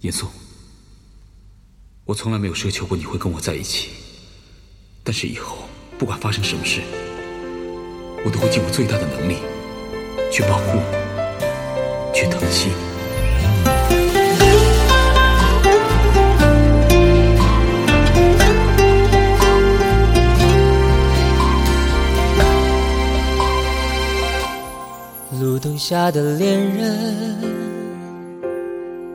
严肃，我从来没有奢求过你会跟我在一起，但是以后不管发生什么事，我都会尽我最大的能力去保护，去疼惜。路灯下的恋人，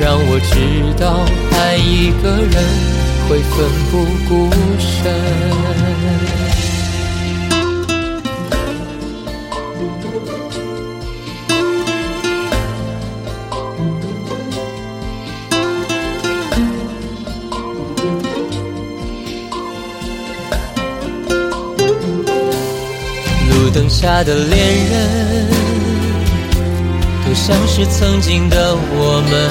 让我知道爱一个人会奋不顾身。路灯下的恋人，都像是曾经的我们，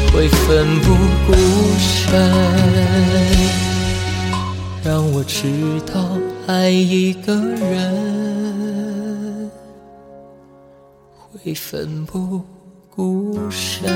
会奋不顾身。让我知道爱一个人会奋不顾身。